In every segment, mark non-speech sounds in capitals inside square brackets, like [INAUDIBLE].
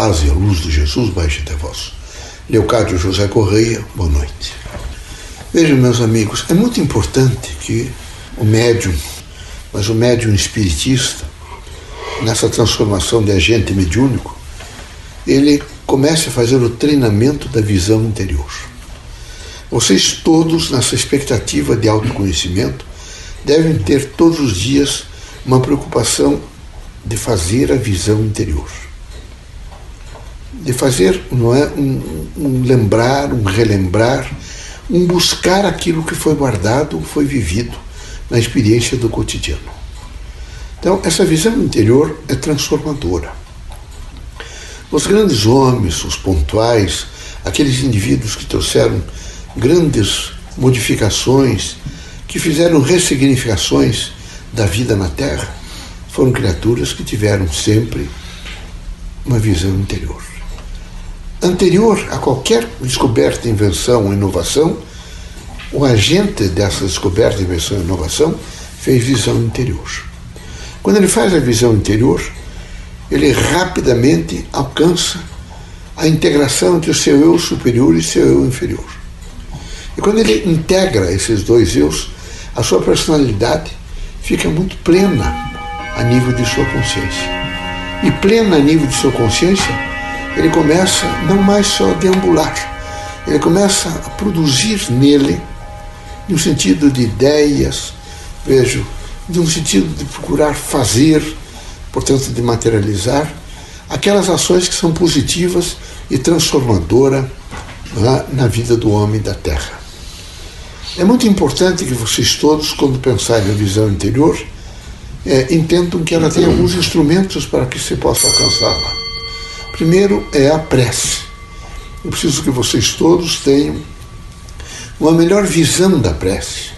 paz e a luz de Jesus baixe até vós. Leocádio José Correia, boa noite. Vejam, meus amigos, é muito importante que o médium, mas o médium espiritista, nessa transformação de agente mediúnico, ele comece a fazer o treinamento da visão interior. Vocês todos, nessa expectativa de autoconhecimento, devem ter todos os dias uma preocupação de fazer a visão interior. De fazer, não é, um, um lembrar, um relembrar, um buscar aquilo que foi guardado, foi vivido na experiência do cotidiano. Então, essa visão interior é transformadora. Os grandes homens, os pontuais, aqueles indivíduos que trouxeram grandes modificações, que fizeram ressignificações da vida na Terra, foram criaturas que tiveram sempre uma visão interior. Anterior a qualquer descoberta, invenção ou inovação, o agente dessa descoberta, invenção e inovação fez visão interior. Quando ele faz a visão interior, ele rapidamente alcança a integração entre o seu eu superior e seu eu inferior. E quando ele integra esses dois eus, a sua personalidade fica muito plena a nível de sua consciência. E plena a nível de sua consciência, ele começa não mais só a deambular, ele começa a produzir nele, no sentido de ideias, vejo, um sentido de procurar fazer, portanto, de materializar, aquelas ações que são positivas e transformadoras na, na vida do homem da Terra. É muito importante que vocês todos, quando pensarem na visão interior, é, entendam que ela tem alguns instrumentos para que se possa alcançá-la. Primeiro é a prece. Eu preciso que vocês todos tenham uma melhor visão da prece,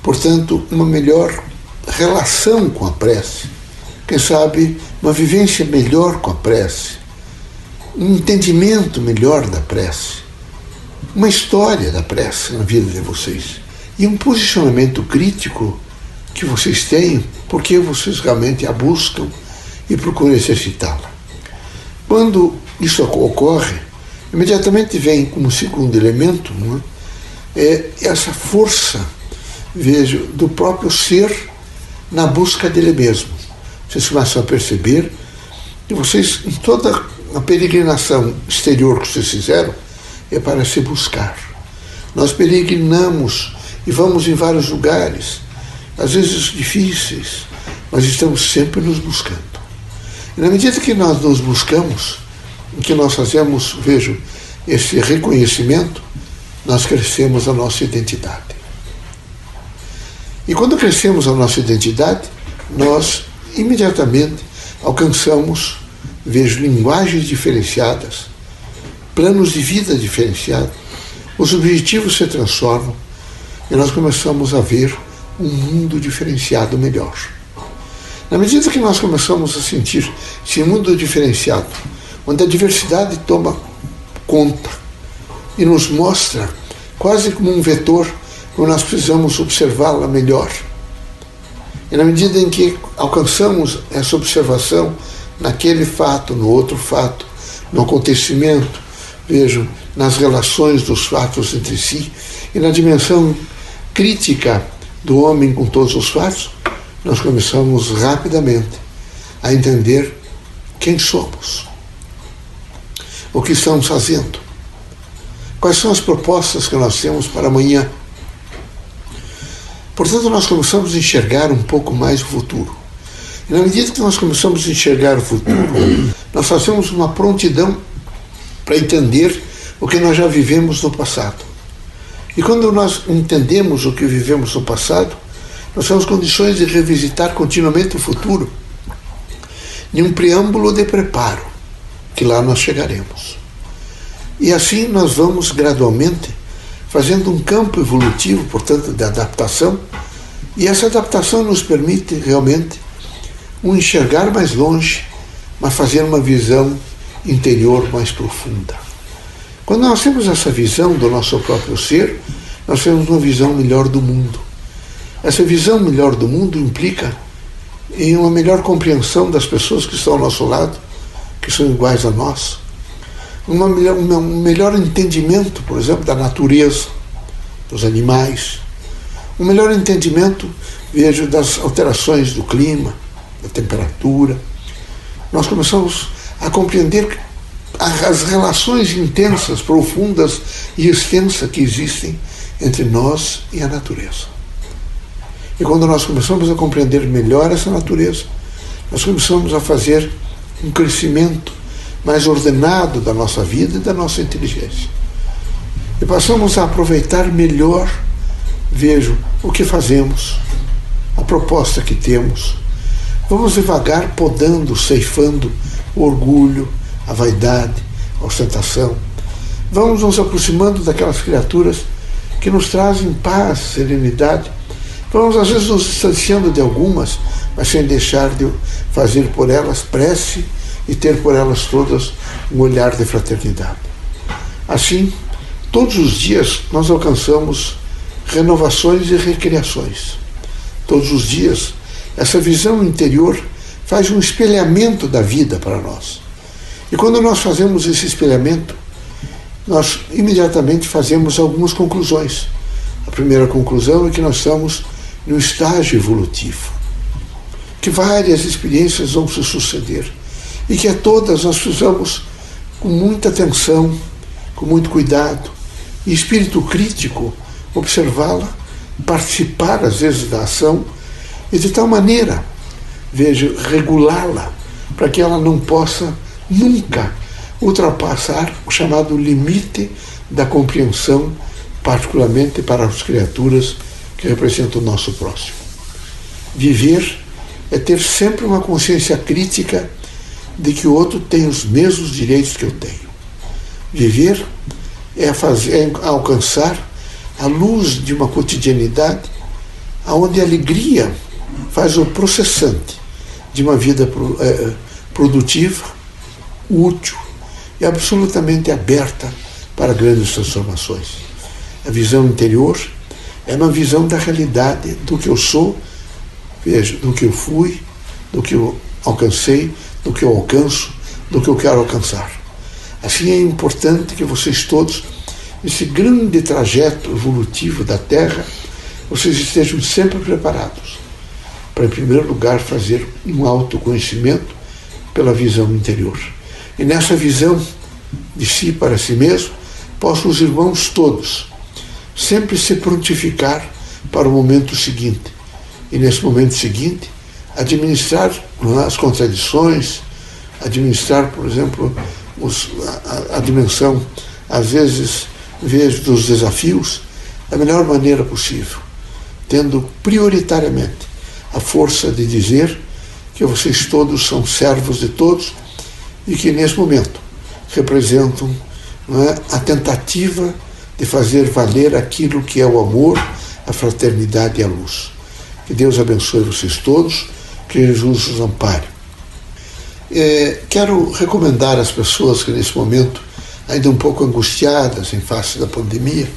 portanto, uma melhor relação com a prece, quem sabe uma vivência melhor com a prece, um entendimento melhor da prece, uma história da prece na vida de vocês e um posicionamento crítico que vocês têm, porque vocês realmente a buscam e procuram exercitá-la. Quando isso ocorre, imediatamente vem como segundo elemento é? é essa força, vejo, do próprio ser na busca dele mesmo. Vocês começam a perceber que vocês, em toda a peregrinação exterior que vocês fizeram, é para se buscar. Nós peregrinamos e vamos em vários lugares às vezes difíceis, mas estamos sempre nos buscando. E na medida que nós nos buscamos, que nós fazemos, vejo, esse reconhecimento, nós crescemos a nossa identidade. E quando crescemos a nossa identidade, nós imediatamente alcançamos, vejo, linguagens diferenciadas, planos de vida diferenciados, os objetivos se transformam e nós começamos a ver um mundo diferenciado melhor. Na medida que nós começamos a sentir esse mundo diferenciado, onde a diversidade toma conta e nos mostra quase como um vetor, como nós precisamos observá-la melhor. E na medida em que alcançamos essa observação naquele fato, no outro fato, no acontecimento, vejo, nas relações dos fatos entre si e na dimensão crítica do homem com todos os fatos, nós começamos rapidamente a entender quem somos, o que estamos fazendo, quais são as propostas que nós temos para amanhã. Portanto, nós começamos a enxergar um pouco mais o futuro. E na medida que nós começamos a enxergar o futuro, [COUGHS] nós fazemos uma prontidão para entender o que nós já vivemos no passado. E quando nós entendemos o que vivemos no passado, nós temos condições de revisitar continuamente o futuro, em um preâmbulo de preparo, que lá nós chegaremos. E assim nós vamos gradualmente fazendo um campo evolutivo, portanto, de adaptação, e essa adaptação nos permite realmente um enxergar mais longe, mas fazer uma visão interior mais profunda. Quando nós temos essa visão do nosso próprio ser, nós temos uma visão melhor do mundo. Essa visão melhor do mundo implica em uma melhor compreensão das pessoas que estão ao nosso lado, que são iguais a nós, uma, um melhor entendimento, por exemplo, da natureza, dos animais, um melhor entendimento, vejo, das alterações do clima, da temperatura. Nós começamos a compreender as relações intensas, profundas e extensas que existem entre nós e a natureza. E quando nós começamos a compreender melhor essa natureza, nós começamos a fazer um crescimento mais ordenado da nossa vida e da nossa inteligência. E passamos a aproveitar melhor, vejo, o que fazemos, a proposta que temos. Vamos devagar podando, ceifando o orgulho, a vaidade, a ostentação. Vamos nos aproximando daquelas criaturas que nos trazem paz, serenidade. Vamos, às vezes, nos distanciando de algumas, mas sem deixar de fazer por elas prece e ter por elas todas um olhar de fraternidade. Assim, todos os dias nós alcançamos renovações e recriações. Todos os dias, essa visão interior faz um espelhamento da vida para nós. E quando nós fazemos esse espelhamento, nós imediatamente fazemos algumas conclusões. A primeira conclusão é que nós estamos no estágio evolutivo, que várias experiências vão se suceder e que a todas nós precisamos, com muita atenção, com muito cuidado e espírito crítico, observá-la, participar às vezes da ação e de tal maneira, veja, regulá-la para que ela não possa nunca ultrapassar o chamado limite da compreensão, particularmente para as criaturas que representam o nosso próximo. Viver é ter sempre uma consciência crítica de que o outro tem os mesmos direitos que eu tenho. Viver é, fazer, é alcançar a luz de uma cotidianidade onde a alegria faz o processante de uma vida é, produtiva, útil e absolutamente aberta para grandes transformações. A visão interior é uma visão da realidade, do que eu sou, veja, do que eu fui, do que eu alcancei, do que eu alcanço, do que eu quero alcançar. Assim é importante que vocês todos, nesse grande trajeto evolutivo da Terra, vocês estejam sempre preparados para, em primeiro lugar, fazer um autoconhecimento pela visão interior. E nessa visão de si para si mesmo, possam os irmãos todos sempre se prontificar para o momento seguinte. E nesse momento seguinte, administrar as contradições, administrar, por exemplo, os, a, a, dimensão, às vezes, vejo dos desafios, da melhor maneira possível, tendo prioritariamente a força de dizer que vocês todos são servos de todos e que nesse momento representam é, a tentativa de fazer valer aquilo que é o amor, a fraternidade e a luz. Que Deus abençoe vocês todos, que Jesus os ampare. É, quero recomendar às pessoas que nesse momento, ainda um pouco angustiadas em face da pandemia,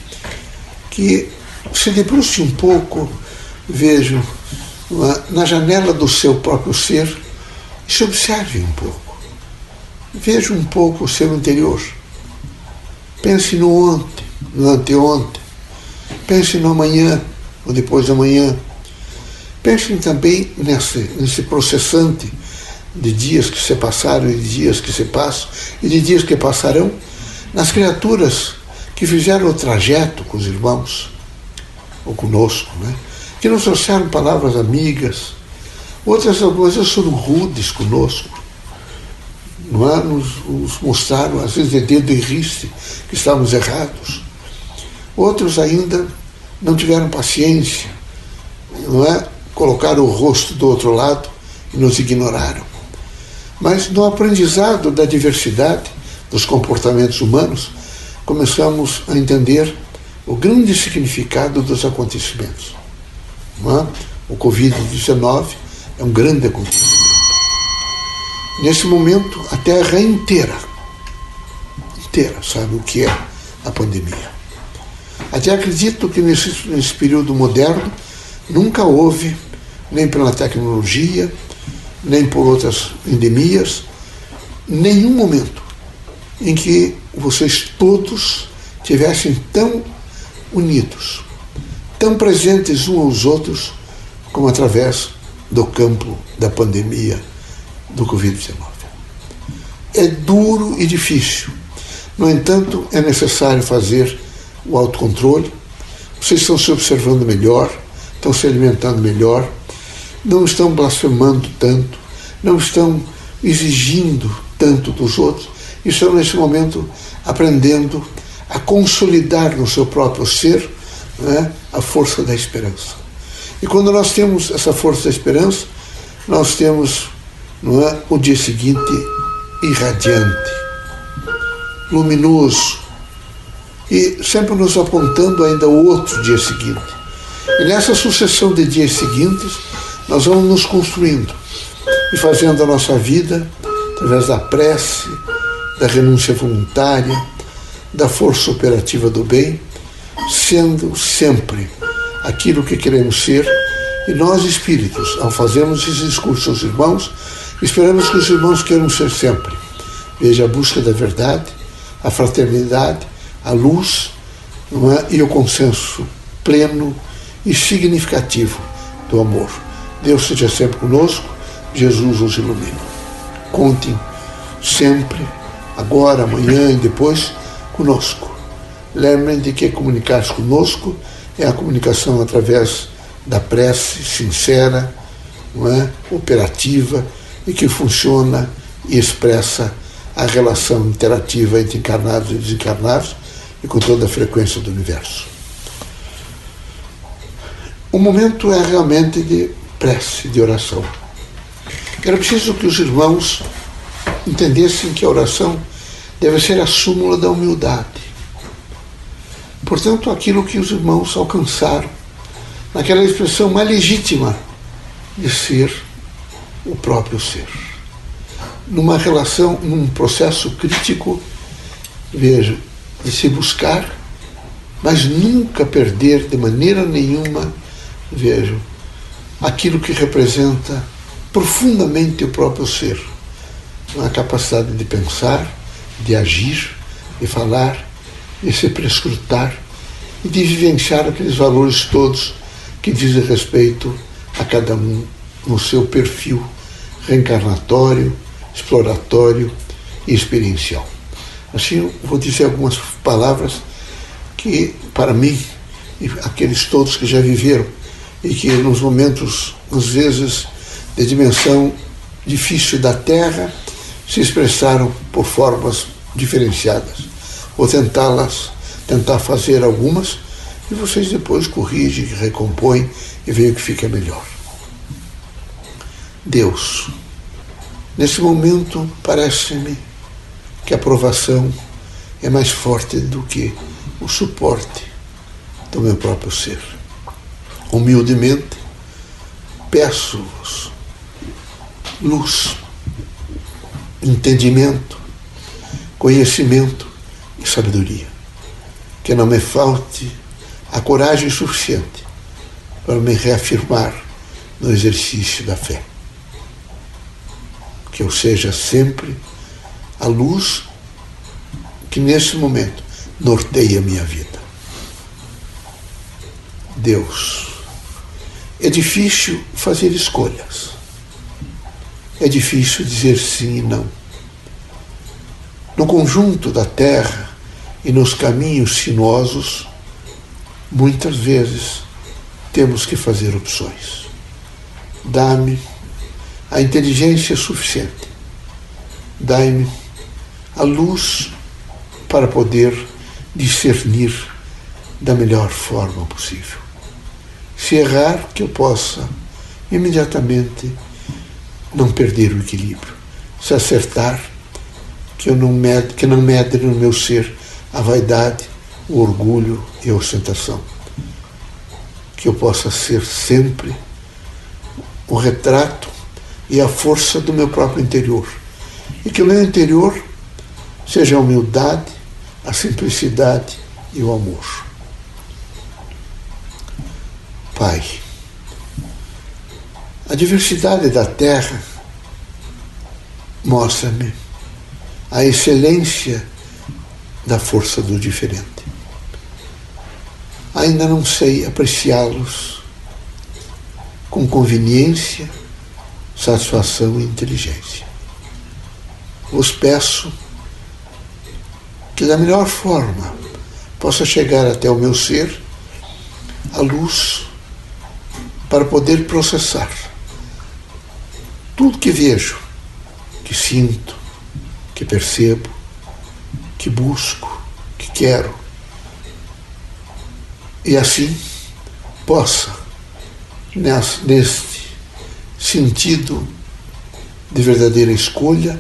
que se debruce um pouco, vejam, na janela do seu próprio ser e se observe um pouco. Veja um pouco o seu interior. Pense no ontem, anteontem. Pense no amanhã, ou depois da manhã. Pense também nesse, nesse processante de dias que se passaram e de dias que se passam e de dias que passarão, nas criaturas que fizeram o trajeto com os irmãos, ou conosco, né? que nos trouxeram palavras amigas, outras coisas foram rudes conosco, não é? nos, nos mostraram, às vezes de dedo e riste, que estávamos errados. Outros ainda não tiveram paciência, não é? colocaram o rosto do outro lado e nos ignoraram. Mas no aprendizado da diversidade dos comportamentos humanos, começamos a entender o grande significado dos acontecimentos. É? O Covid-19 é um grande acontecimento. Nesse momento, a Terra inteira, inteira, sabe o que é a pandemia. Até acredito que nesse, nesse período moderno nunca houve, nem pela tecnologia, nem por outras endemias, nenhum momento em que vocês todos tivessem tão unidos, tão presentes uns aos outros, como através do campo da pandemia do Covid-19. É duro e difícil. No entanto, é necessário fazer o autocontrole. Vocês estão se observando melhor, estão se alimentando melhor, não estão blasfemando tanto, não estão exigindo tanto dos outros, estão nesse momento aprendendo a consolidar no seu próprio ser né, a força da esperança. E quando nós temos essa força da esperança, nós temos é, o dia seguinte irradiante, luminoso, e sempre nos apontando ainda o outro dia seguinte. E nessa sucessão de dias seguintes, nós vamos nos construindo e fazendo a nossa vida através da prece, da renúncia voluntária, da força operativa do bem, sendo sempre aquilo que queremos ser. E nós, espíritos, ao fazermos esses discursos aos irmãos, esperamos que os irmãos queiram ser sempre. Veja a busca da verdade, a fraternidade, a luz é? e o consenso pleno e significativo do amor. Deus seja sempre conosco, Jesus os ilumine. Contem sempre, agora, amanhã e depois, conosco. Lembrem de que comunicar-se conosco é a comunicação através da prece sincera, é? operativa e que funciona e expressa a relação interativa entre encarnados e desencarnados e com toda a frequência do universo. O momento é realmente de prece, de oração. Era preciso que os irmãos entendessem que a oração deve ser a súmula da humildade. Portanto, aquilo que os irmãos alcançaram, naquela expressão mais legítima de ser o próprio ser. Numa relação, num processo crítico, veja, de se buscar, mas nunca perder de maneira nenhuma, vejo, aquilo que representa profundamente o próprio ser. A capacidade de pensar, de agir, de falar, de se prescrutar e de vivenciar aqueles valores todos que dizem respeito a cada um no seu perfil reencarnatório, exploratório e experiencial. Assim, vou dizer algumas palavras que, para mim, e aqueles todos que já viveram, e que nos momentos, às vezes, de dimensão difícil da Terra, se expressaram por formas diferenciadas. Vou tentá-las, tentar fazer algumas, e vocês depois corrigem, recompõem e veem o que fica melhor. Deus. Nesse momento, parece-me que a aprovação é mais forte do que o suporte do meu próprio ser. Humildemente, peço-vos luz, entendimento, conhecimento e sabedoria. Que não me falte a coragem suficiente para me reafirmar no exercício da fé. Que eu seja sempre a luz que nesse momento norteia minha vida. Deus. É difícil fazer escolhas. É difícil dizer sim e não. No conjunto da terra e nos caminhos sinuosos, muitas vezes temos que fazer opções. Dá-me a inteligência suficiente. Dai-me a luz para poder discernir da melhor forma possível. Se errar, que eu possa imediatamente não perder o equilíbrio. Se acertar, que, eu não med, que não medre no meu ser a vaidade, o orgulho e a ostentação. Que eu possa ser sempre o retrato e a força do meu próprio interior e que o meu interior seja a humildade, a simplicidade e o amor. Pai, a diversidade da terra mostra-me a excelência da força do diferente. Ainda não sei apreciá-los com conveniência, satisfação e inteligência. Vos peço que, da melhor forma, possa chegar até o meu ser a luz para poder processar tudo que vejo, que sinto, que percebo, que busco, que quero. E assim possa, neste sentido de verdadeira escolha,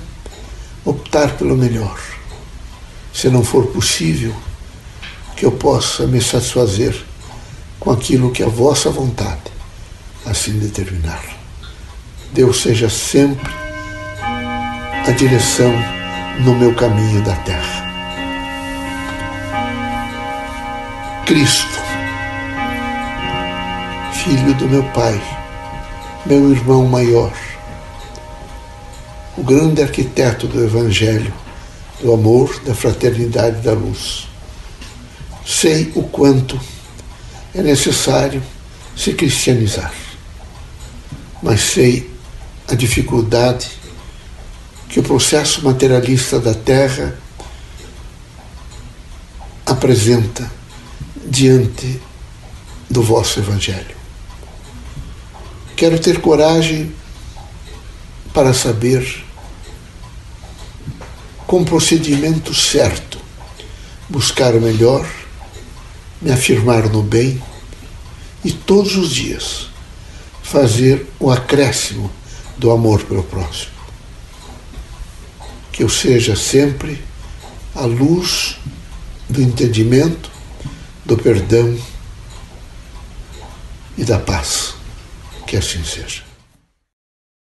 optar pelo melhor. Se não for possível, que eu possa me satisfazer com aquilo que a vossa vontade assim determinar. Deus seja sempre a direção no meu caminho da terra. Cristo, filho do meu Pai, meu irmão maior, o grande arquiteto do Evangelho, do amor, da fraternidade da luz. Sei o quanto é necessário se cristianizar, mas sei a dificuldade que o processo materialista da Terra apresenta diante do vosso Evangelho. Quero ter coragem para saber, com procedimento certo, buscar o melhor, me afirmar no bem e todos os dias fazer o acréscimo do amor pelo próximo. Que eu seja sempre a luz do entendimento, do perdão e da paz. Que assim seja.